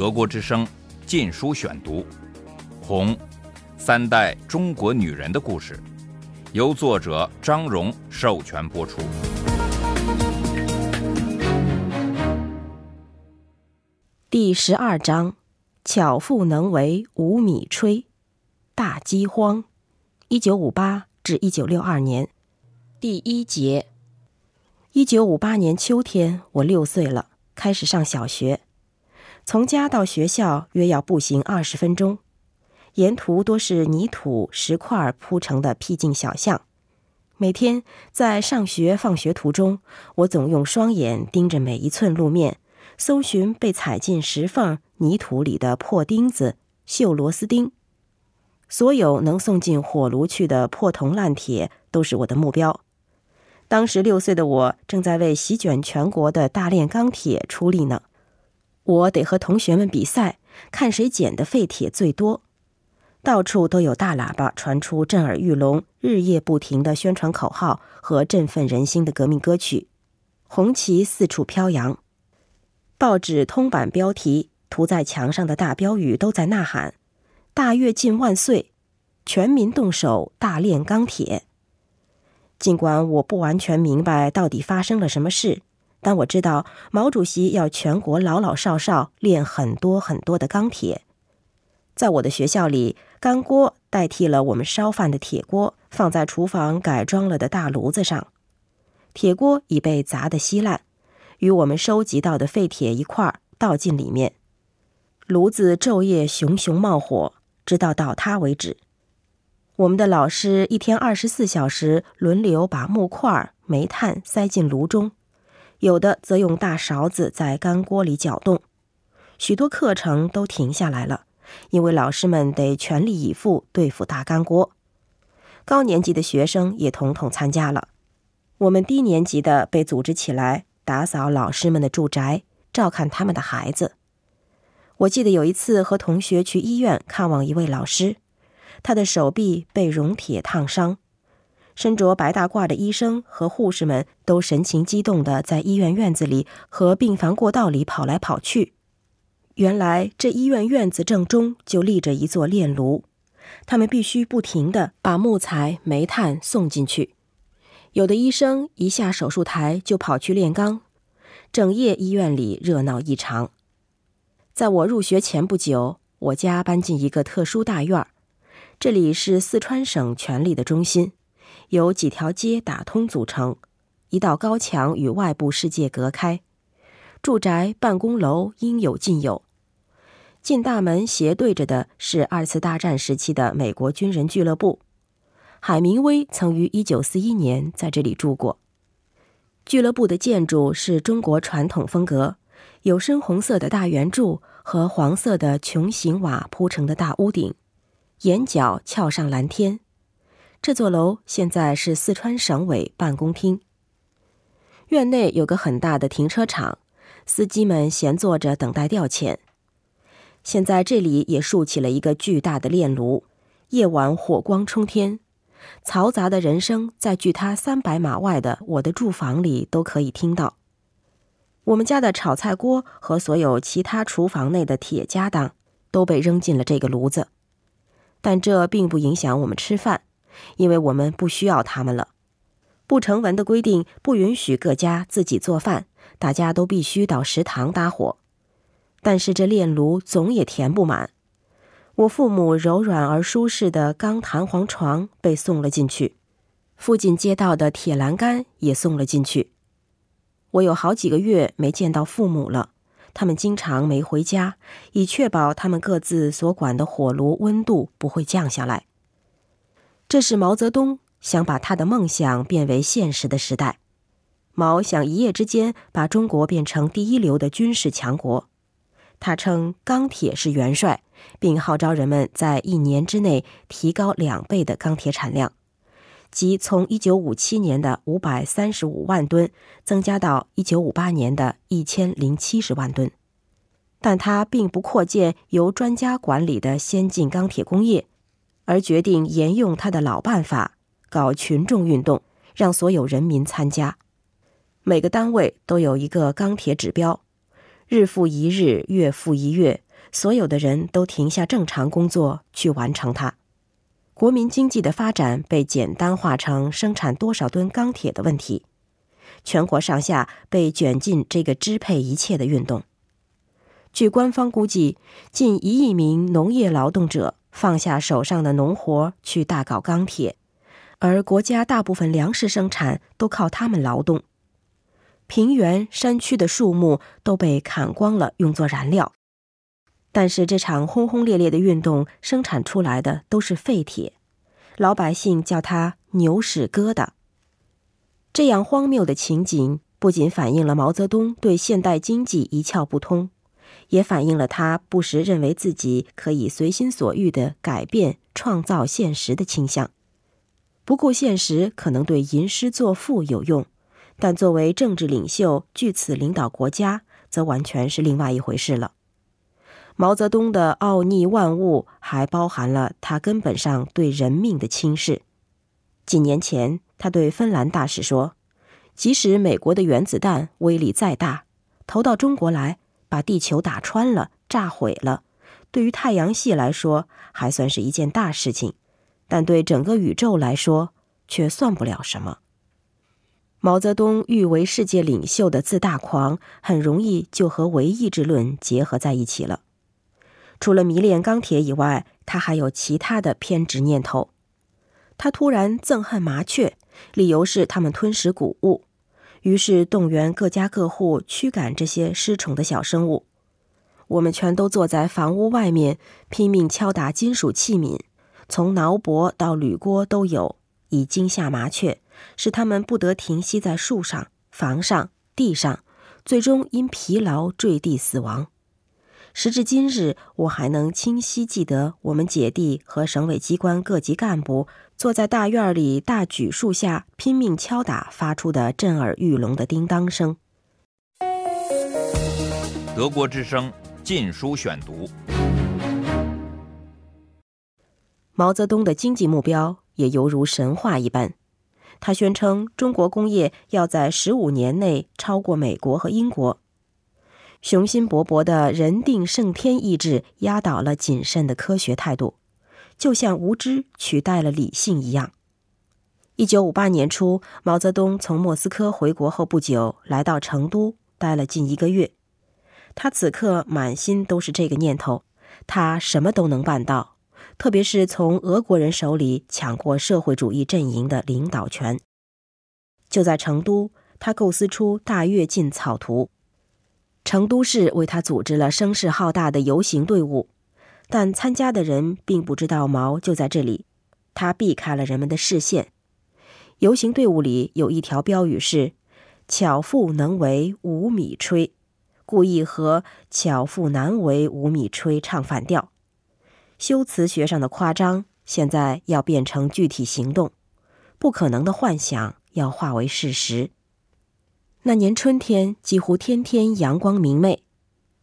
德国之声《禁书选读》，《红》，三代中国女人的故事，由作者张荣授权播出。第十二章：巧妇能为无米炊。大饥荒，一九五八至一九六二年。第一节。一九五八年秋天，我六岁了，开始上小学。从家到学校约要步行二十分钟，沿途多是泥土、石块铺成的僻静小巷。每天在上学、放学途中，我总用双眼盯着每一寸路面，搜寻被踩进石缝、泥土里的破钉子、锈螺丝钉。所有能送进火炉去的破铜烂铁，都是我的目标。当时六岁的我正在为席卷全国的大炼钢铁出力呢，我得和同学们比赛，看谁捡的废铁最多。到处都有大喇叭传出震耳欲聋、日夜不停的宣传口号和振奋人心的革命歌曲，红旗四处飘扬，报纸通版标题、涂在墙上的大标语都在呐喊：“大跃进万岁！全民动手大炼钢铁！”尽管我不完全明白到底发生了什么事，但我知道毛主席要全国老老少少炼很多很多的钢铁。在我的学校里，干锅代替了我们烧饭的铁锅，放在厨房改装了的大炉子上。铁锅已被砸得稀烂，与我们收集到的废铁一块儿倒进里面。炉子昼夜熊熊冒火，直到倒塌为止。我们的老师一天二十四小时轮流把木块、煤炭塞进炉中，有的则用大勺子在干锅里搅动。许多课程都停下来了，因为老师们得全力以赴对付大干锅。高年级的学生也统统参加了。我们低年级的被组织起来打扫老师们的住宅，照看他们的孩子。我记得有一次和同学去医院看望一位老师。他的手臂被熔铁烫伤，身着白大褂的医生和护士们都神情激动地在医院院子里和病房过道里跑来跑去。原来这医院院子正中就立着一座炼炉，他们必须不停地把木材、煤炭送进去。有的医生一下手术台就跑去炼钢，整夜医院里热闹异常。在我入学前不久，我家搬进一个特殊大院儿。这里是四川省权力的中心，由几条街打通组成，一道高墙与外部世界隔开，住宅、办公楼应有尽有。进大门斜对着的是二次大战时期的美国军人俱乐部，海明威曾于1941年在这里住过。俱乐部的建筑是中国传统风格，有深红色的大圆柱和黄色的穹形瓦铺成的大屋顶。檐角翘上蓝天，这座楼现在是四川省委办公厅。院内有个很大的停车场，司机们闲坐着等待调遣。现在这里也竖起了一个巨大的炼炉，夜晚火光冲天，嘈杂的人声在距他三百码外的我的住房里都可以听到。我们家的炒菜锅和所有其他厨房内的铁家当都被扔进了这个炉子。但这并不影响我们吃饭，因为我们不需要他们了。不成文的规定不允许各家自己做饭，大家都必须到食堂搭伙。但是这炼炉总也填不满。我父母柔软而舒适的钢弹簧床被送了进去，附近街道的铁栏杆也送了进去。我有好几个月没见到父母了。他们经常没回家，以确保他们各自所管的火炉温度不会降下来。这是毛泽东想把他的梦想变为现实的时代。毛想一夜之间把中国变成第一流的军事强国。他称钢铁是元帅，并号召人们在一年之内提高两倍的钢铁产量，即从1957年的535万吨增加到1958年的一千零七十万吨。但他并不扩建由专家管理的先进钢铁工业，而决定沿用他的老办法，搞群众运动，让所有人民参加。每个单位都有一个钢铁指标，日复一日，月复一月，所有的人都停下正常工作去完成它。国民经济的发展被简单化成生产多少吨钢铁的问题，全国上下被卷进这个支配一切的运动。据官方估计，近一亿名农业劳动者放下手上的农活去大搞钢铁，而国家大部分粮食生产都靠他们劳动。平原、山区的树木都被砍光了，用作燃料。但是这场轰轰烈烈的运动生产出来的都是废铁，老百姓叫它“牛屎疙瘩”。这样荒谬的情景不仅反映了毛泽东对现代经济一窍不通，也反映了他不时认为自己可以随心所欲地改变、创造现实的倾向。不顾现实可能对吟诗作赋有用，但作为政治领袖，据此领导国家，则完全是另外一回事了。毛泽东的奥逆万物，还包含了他根本上对人命的轻视。几年前，他对芬兰大使说：“即使美国的原子弹威力再大，投到中国来，把地球打穿了、炸毁了，对于太阳系来说还算是一件大事情，但对整个宇宙来说却算不了什么。”毛泽东誉为世界领袖的自大狂，很容易就和唯意志论结合在一起了。除了迷恋钢铁以外，他还有其他的偏执念头。他突然憎恨麻雀，理由是它们吞食谷物，于是动员各家各户驱赶这些失宠的小生物。我们全都坐在房屋外面，拼命敲打金属器皿，从挠脖到铝锅都有，以惊吓麻雀，使它们不得停息在树上、房上、地上，最终因疲劳坠地死亡。时至今日，我还能清晰记得我们姐弟和省委机关各级干部坐在大院里大榉树下拼命敲打发出的震耳欲聋的叮当声。德国之声《禁书选读》。毛泽东的经济目标也犹如神话一般，他宣称中国工业要在十五年内超过美国和英国。雄心勃勃的人定胜天意志压倒了谨慎的科学态度，就像无知取代了理性一样。一九五八年初，毛泽东从莫斯科回国后不久，来到成都，待了近一个月。他此刻满心都是这个念头：他什么都能办到，特别是从俄国人手里抢过社会主义阵营的领导权。就在成都，他构思出大跃进草图。成都市为他组织了声势浩大的游行队伍，但参加的人并不知道毛就在这里。他避开了人们的视线。游行队伍里有一条标语是“巧妇能为无米炊”，故意和“巧妇难为无米炊”唱反调。修辞学上的夸张，现在要变成具体行动；不可能的幻想要化为事实。那年春天几乎天天阳光明媚。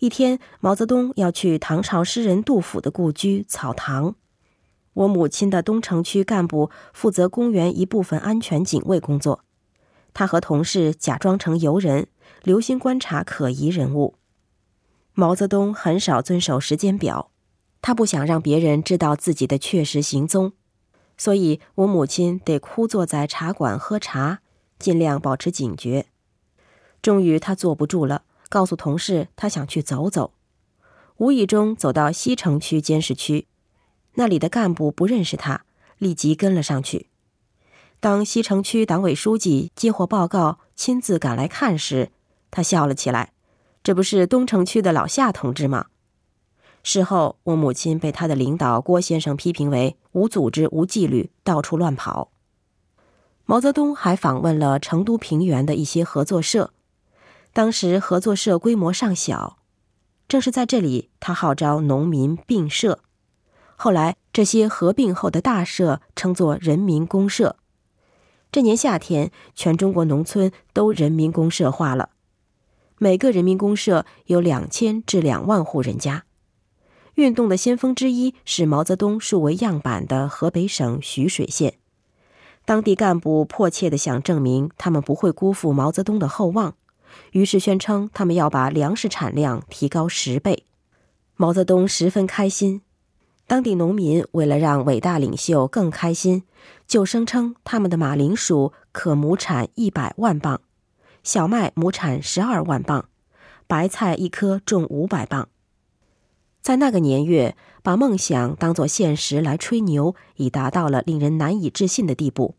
一天，毛泽东要去唐朝诗人杜甫的故居草堂。我母亲的东城区干部负责公园一部分安全警卫工作，他和同事假装成游人，留心观察可疑人物。毛泽东很少遵守时间表，他不想让别人知道自己的确实行踪，所以我母亲得枯坐在茶馆喝茶，尽量保持警觉。终于，他坐不住了，告诉同事他想去走走。无意中走到西城区监视区，那里的干部不认识他，立即跟了上去。当西城区党委书记接获报告，亲自赶来看时，他笑了起来：“这不是东城区的老夏同志吗？”事后，我母亲被他的领导郭先生批评为无组织、无纪律，到处乱跑。毛泽东还访问了成都平原的一些合作社。当时合作社规模尚小，正是在这里，他号召农民并社。后来，这些合并后的大社称作人民公社。这年夏天，全中国农村都人民公社化了，每个人民公社有两千至两万户人家。运动的先锋之一是毛泽东树为样板的河北省徐水县，当地干部迫切的想证明他们不会辜负毛泽东的厚望。于是宣称，他们要把粮食产量提高十倍。毛泽东十分开心。当地农民为了让伟大领袖更开心，就声称他们的马铃薯可亩产一百万磅，小麦亩产十二万磅，白菜一颗重五百磅。在那个年月，把梦想当作现实来吹牛，已达到了令人难以置信的地步。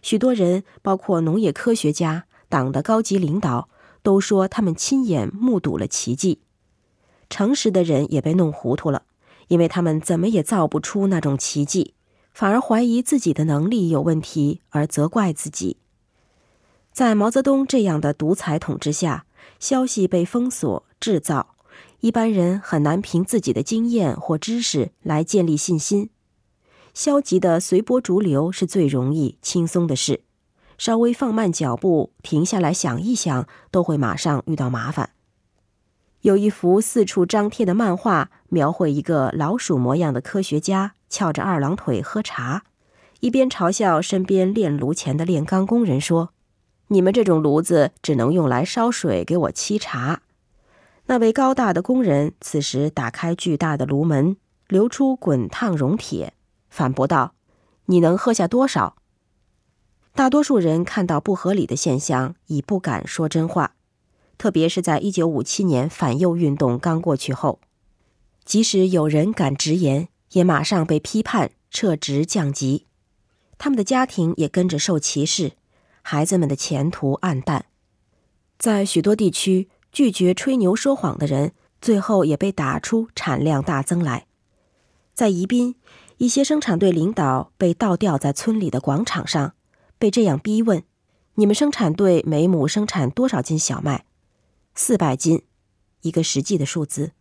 许多人，包括农业科学家、党的高级领导，都说他们亲眼目睹了奇迹。诚实的人也被弄糊涂了。因为他们怎么也造不出那种奇迹，反而怀疑自己的能力有问题，而责怪自己。在毛泽东这样的独裁统治下，消息被封锁、制造，一般人很难凭自己的经验或知识来建立信心。消极的随波逐流是最容易、轻松的事，稍微放慢脚步、停下来想一想，都会马上遇到麻烦。有一幅四处张贴的漫画，描绘一个老鼠模样的科学家翘着二郎腿喝茶，一边嘲笑身边炼炉前的炼钢工人说：“你们这种炉子只能用来烧水给我沏茶。”那位高大的工人此时打开巨大的炉门，流出滚烫熔铁，反驳道：“你能喝下多少？”大多数人看到不合理的现象，已不敢说真话。特别是在一九五七年反右运动刚过去后，即使有人敢直言，也马上被批判撤职降级，他们的家庭也跟着受歧视，孩子们的前途暗淡。在许多地区，拒绝吹牛说谎的人，最后也被打出产量大增来。在宜宾，一些生产队领导被倒吊在村里的广场上，被这样逼问：“你们生产队每亩生产多少斤小麦？”四百斤，一个实际的数字。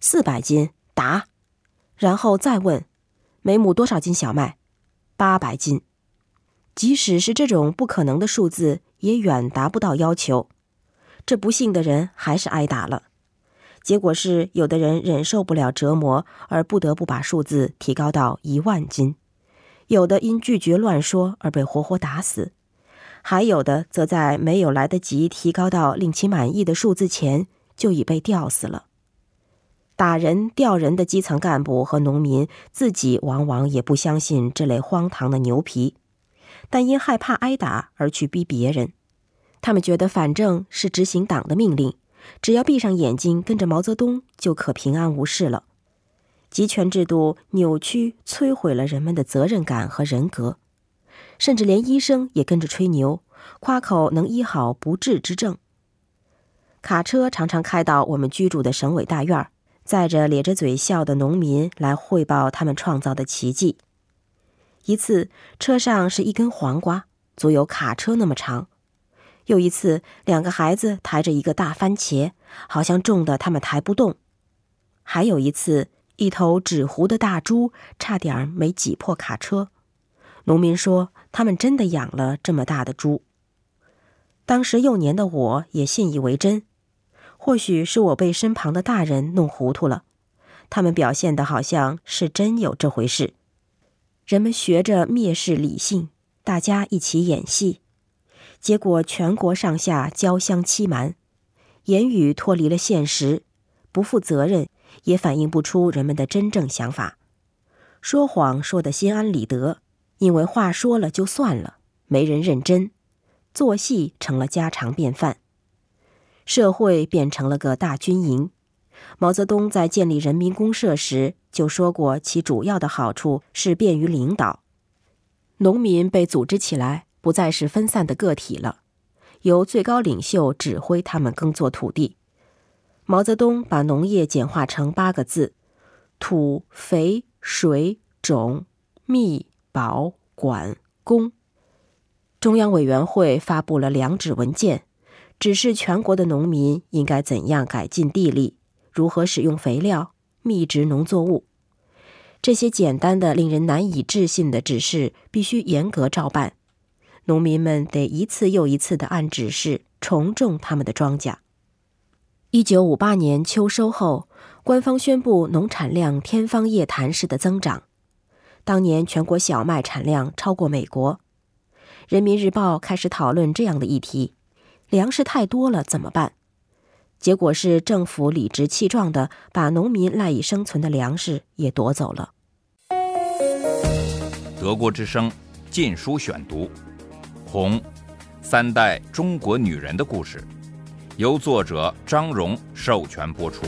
四百斤，答。然后再问，每亩多少斤小麦？八百斤。即使是这种不可能的数字，也远达不到要求。这不幸的人还是挨打了。结果是，有的人忍受不了折磨，而不得不把数字提高到一万斤；有的因拒绝乱说而被活活打死。还有的则在没有来得及提高到令其满意的数字前，就已被吊死了。打人、吊人的基层干部和农民自己往往也不相信这类荒唐的牛皮，但因害怕挨打而去逼别人。他们觉得反正是执行党的命令，只要闭上眼睛跟着毛泽东就可平安无事了。集权制度扭曲、摧毁了人们的责任感和人格。甚至连医生也跟着吹牛，夸口能医好不治之症。卡车常常开到我们居住的省委大院，载着咧着嘴笑的农民来汇报他们创造的奇迹。一次，车上是一根黄瓜，足有卡车那么长；又一次，两个孩子抬着一个大番茄，好像重的他们抬不动；还有一次，一头纸糊的大猪差点没挤破卡车。农民说：“他们真的养了这么大的猪。”当时幼年的我也信以为真。或许是我被身旁的大人弄糊涂了，他们表现的好像是真有这回事。人们学着蔑视理性，大家一起演戏，结果全国上下交相欺瞒，言语脱离了现实，不负责任，也反映不出人们的真正想法，说谎说得心安理得。因为话说了就算了，没人认真，做戏成了家常便饭，社会变成了个大军营。毛泽东在建立人民公社时就说过，其主要的好处是便于领导。农民被组织起来，不再是分散的个体了，由最高领袖指挥他们耕作土地。毛泽东把农业简化成八个字：土、肥、水、种、密。保管工，中央委员会发布了两纸文件，指示全国的农民应该怎样改进地力，如何使用肥料、密植农作物。这些简单的、令人难以置信的指示必须严格照办，农民们得一次又一次地按指示重种他们的庄稼。一九五八年秋收后，官方宣布农产量天方夜谭式的增长。当年全国小麦产量超过美国，《人民日报》开始讨论这样的议题：粮食太多了怎么办？结果是政府理直气壮的把农民赖以生存的粮食也夺走了。德国之声《禁书选读》，《红》，三代中国女人的故事，由作者张荣授权播出。